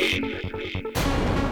Game.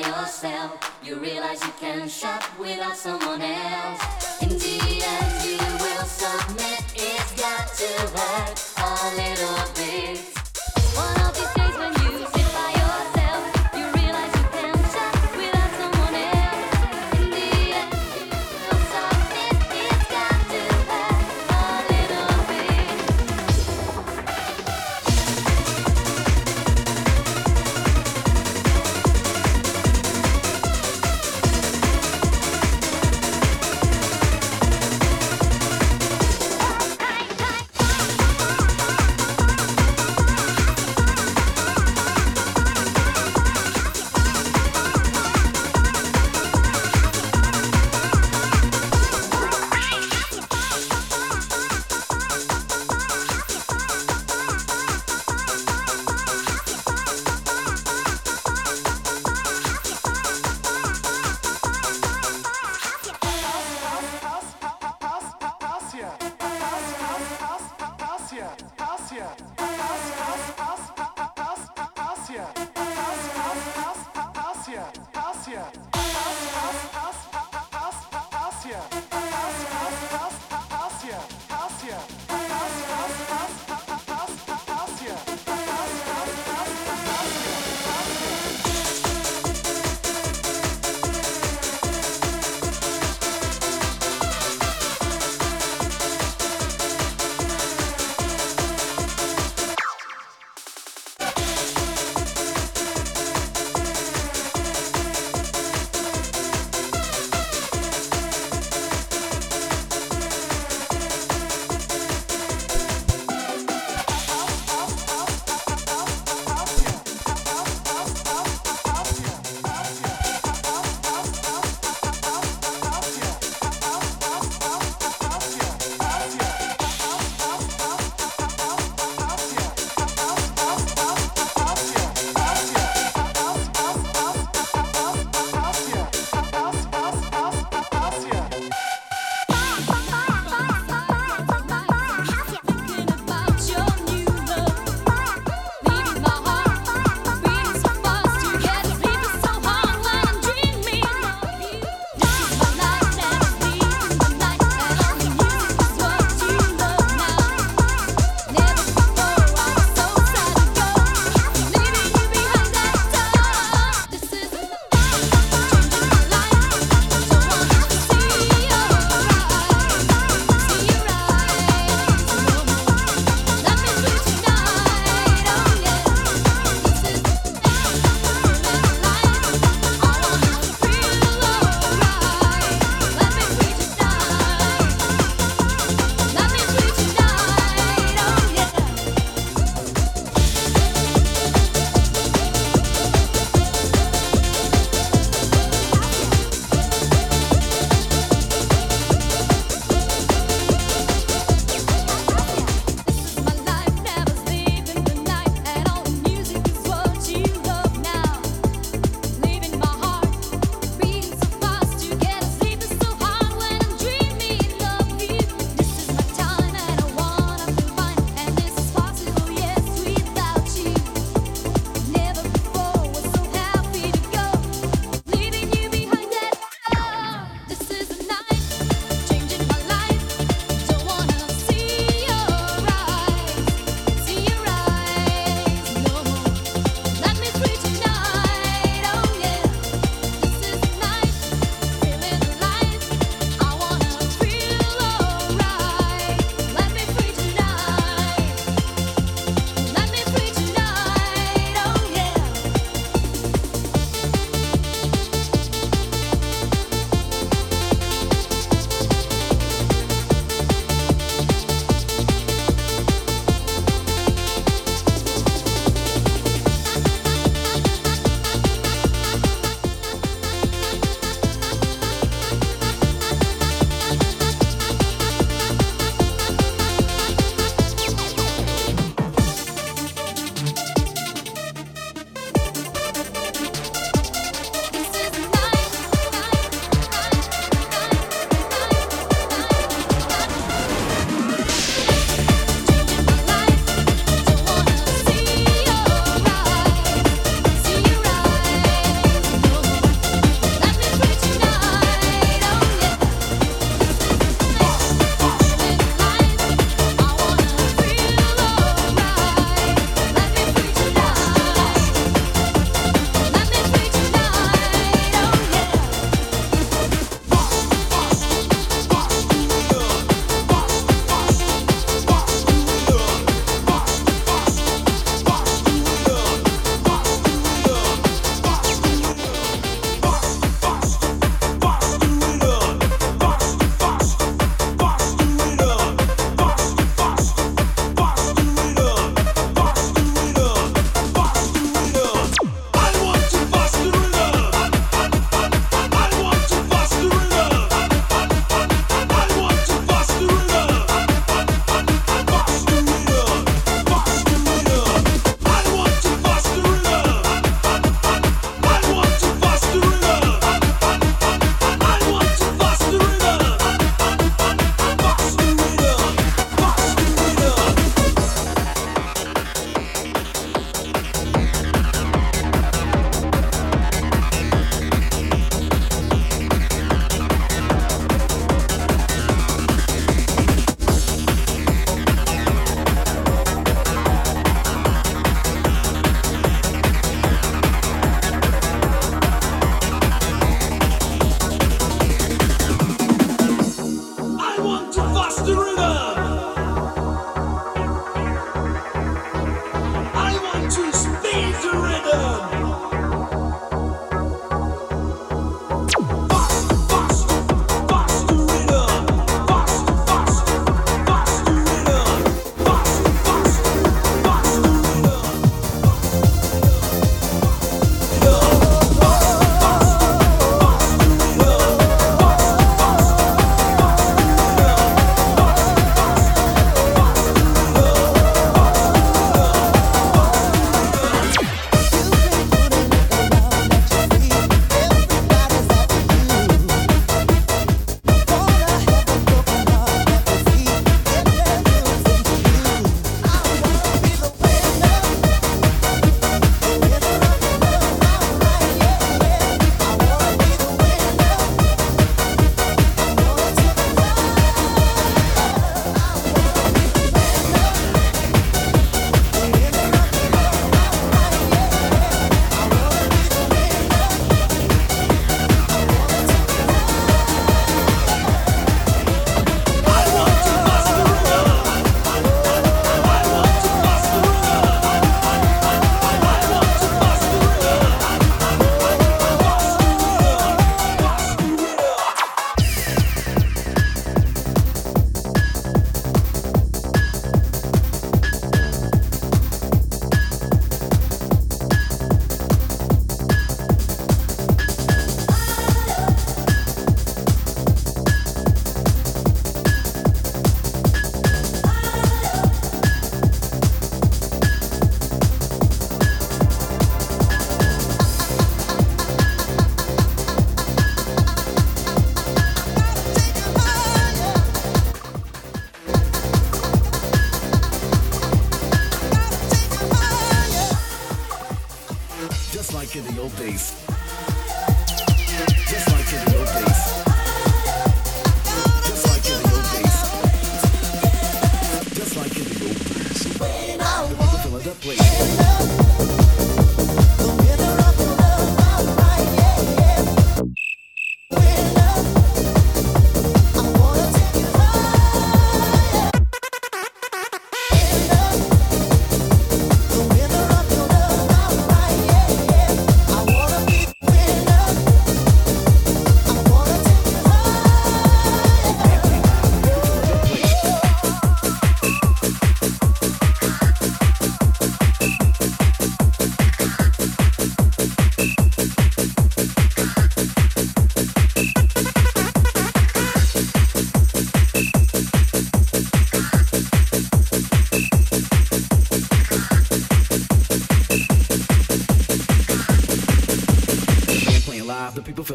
by yourself. You realize you can shop without someone else.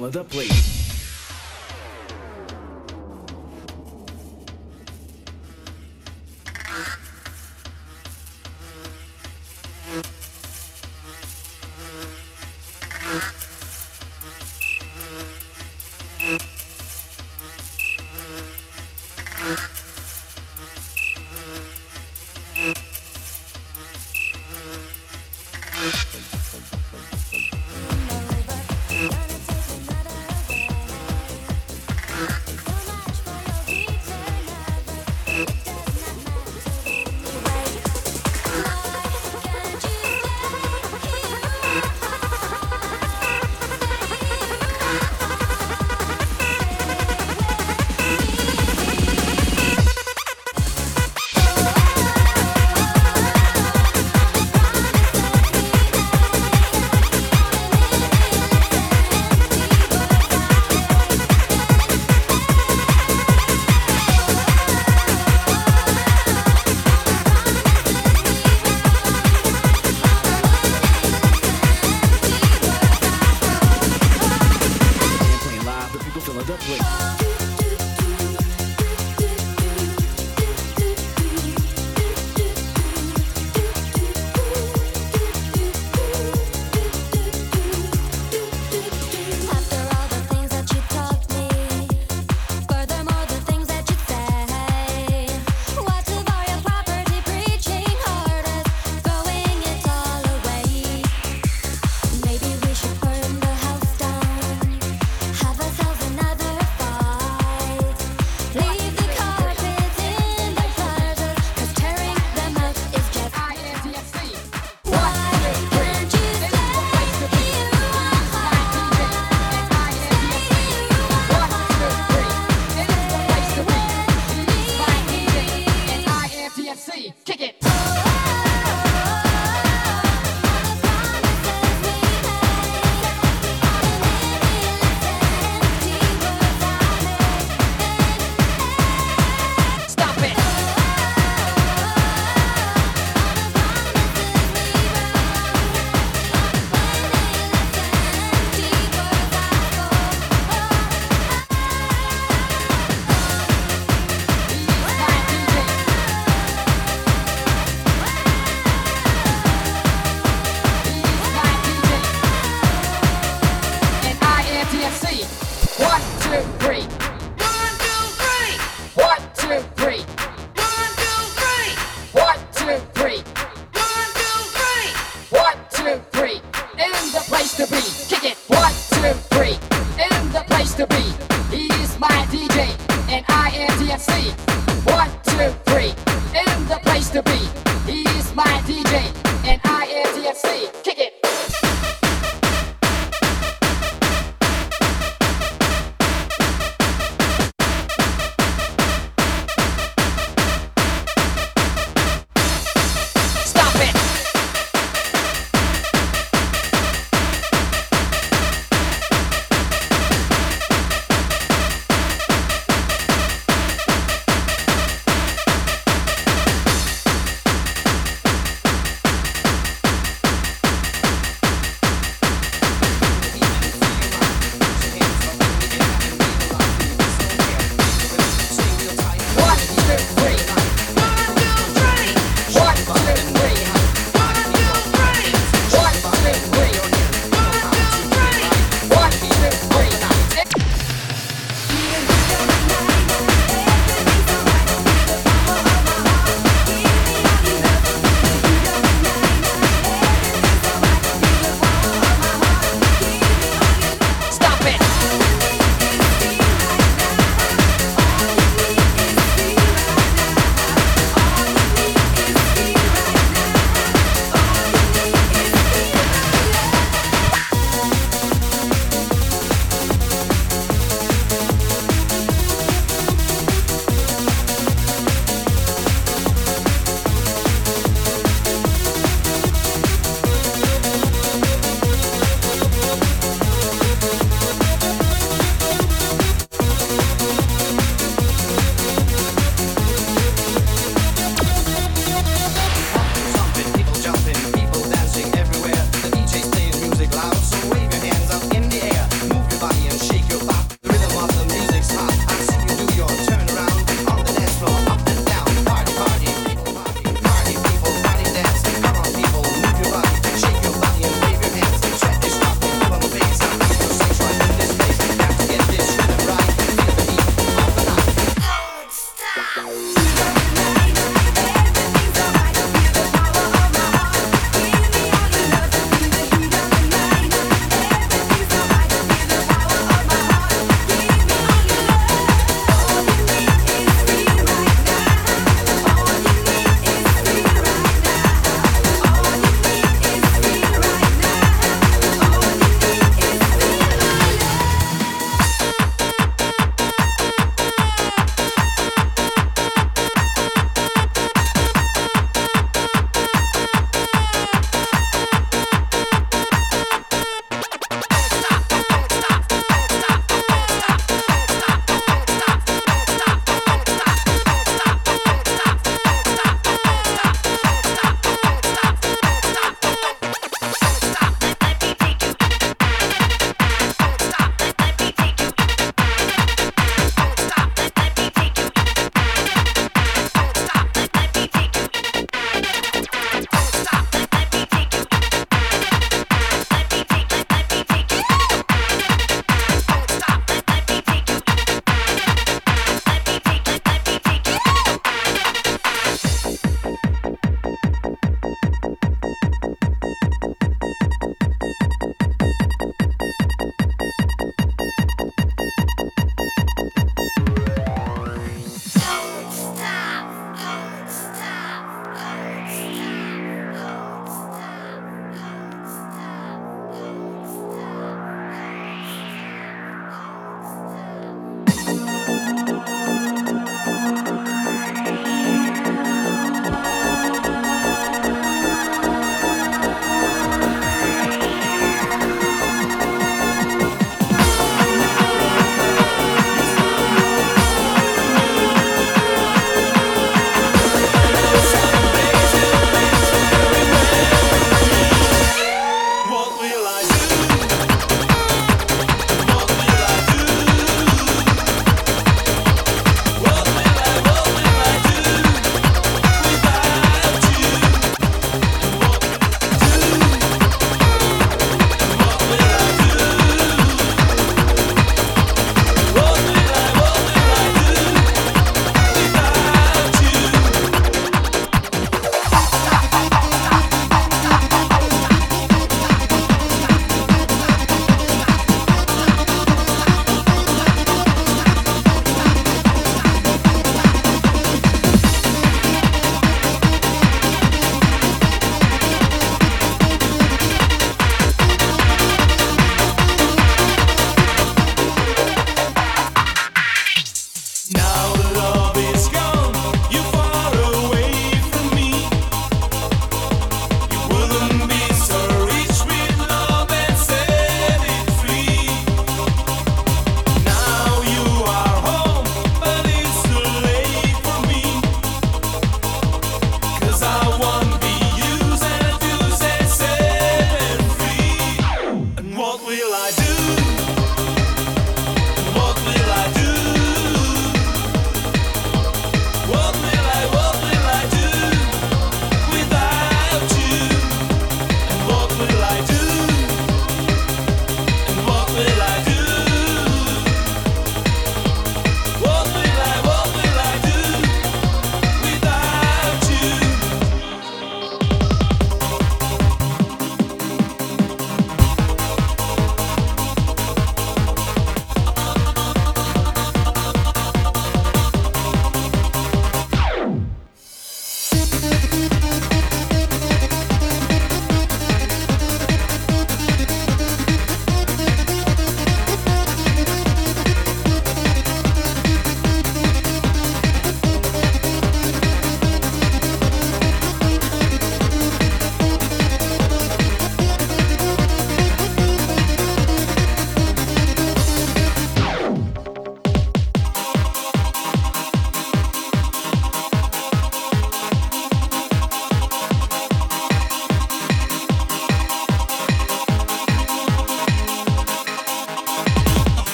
Live, the people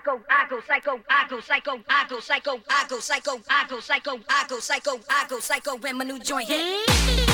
psycho, I go psycho, I go psycho, I go psycho, I go psycho, I go psycho, I go psycho, I go psycho, I go psycho, when my new joint hit.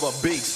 mother beats.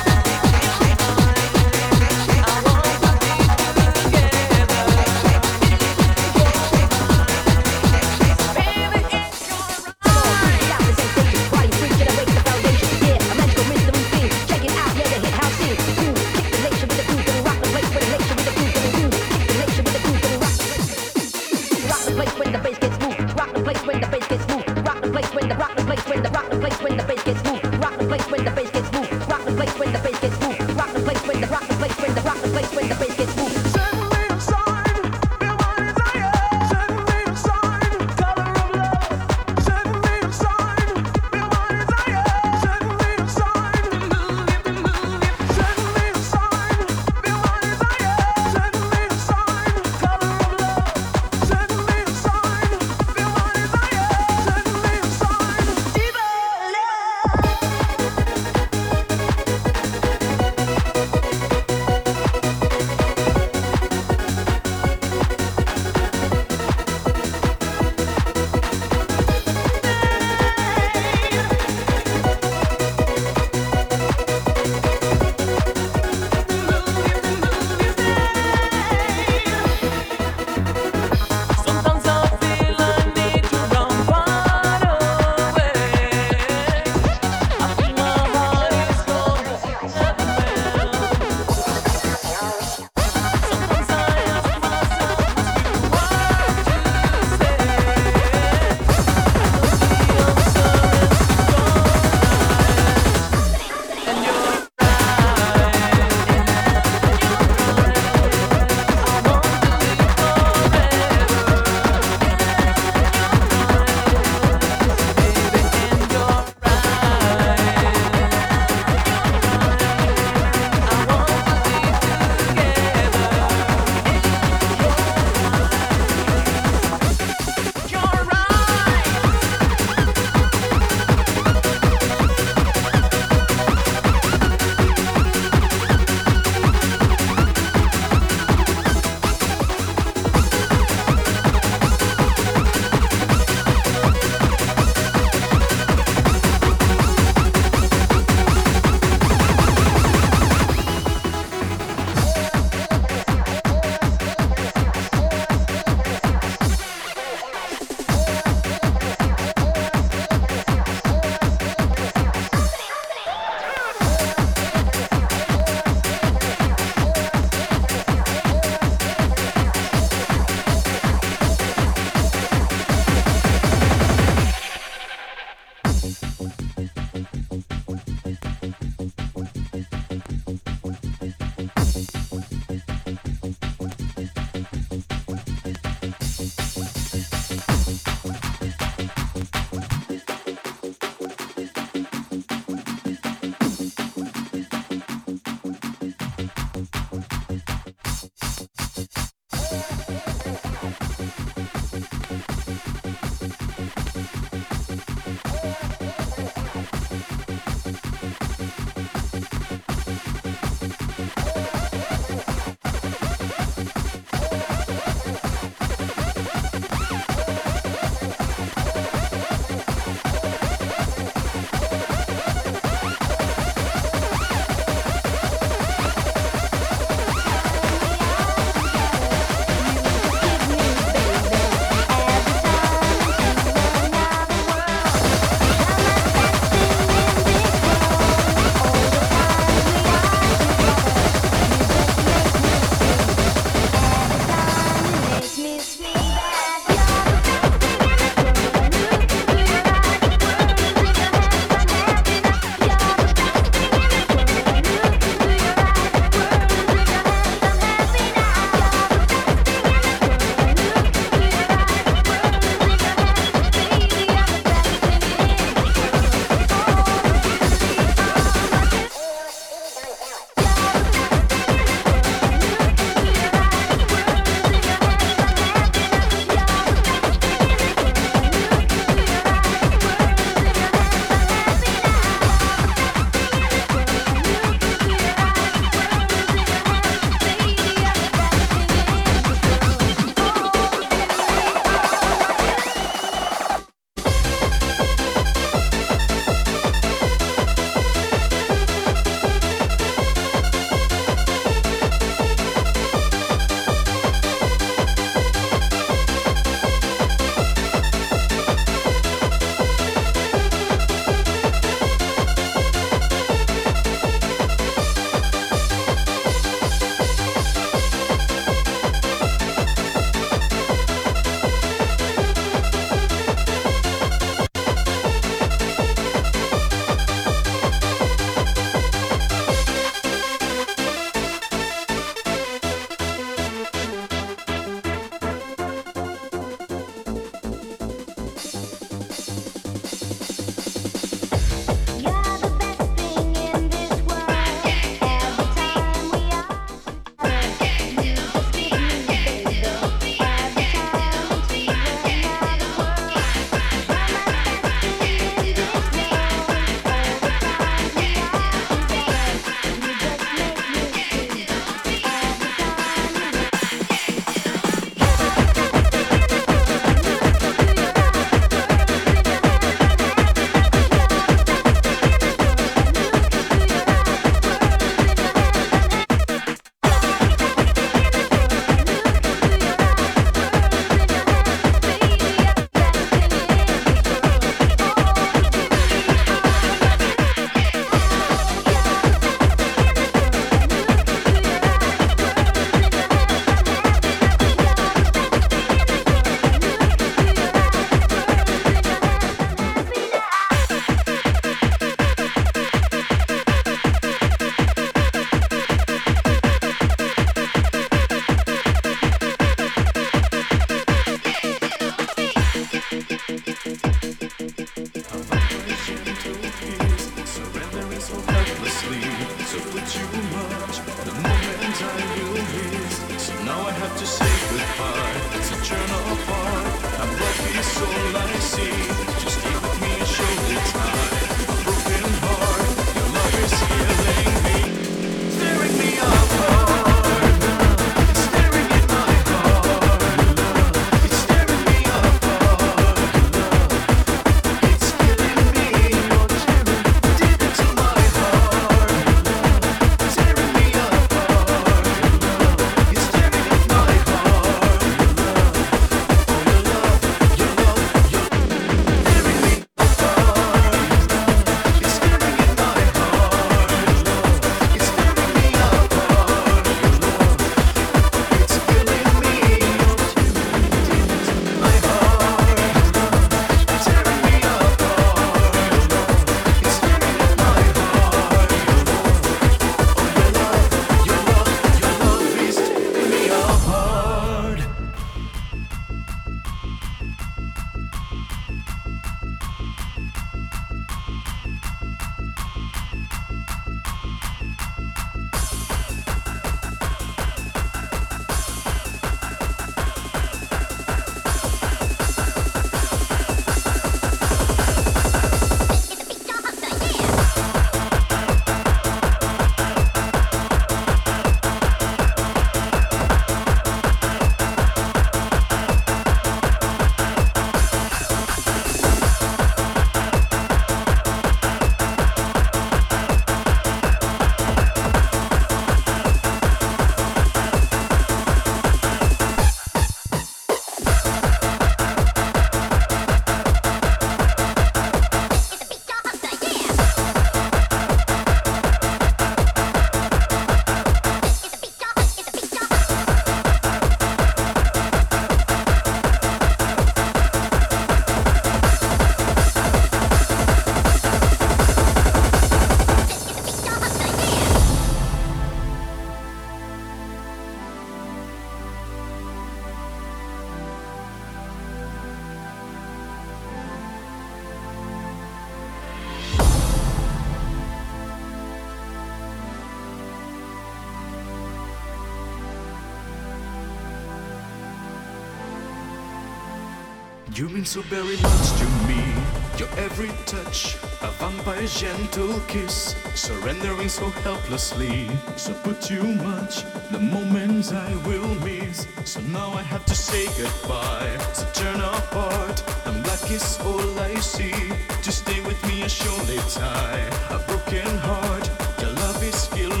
gentle kiss, surrendering so helplessly. So put too much, the moments I will miss. So now I have to say goodbye. So turn apart, The black is all I see. Just stay with me and surely tie a broken heart. Your love is still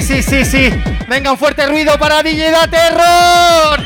Sí, sí, sí, sí. Venga, un fuerte ruido para DJ Da Terror.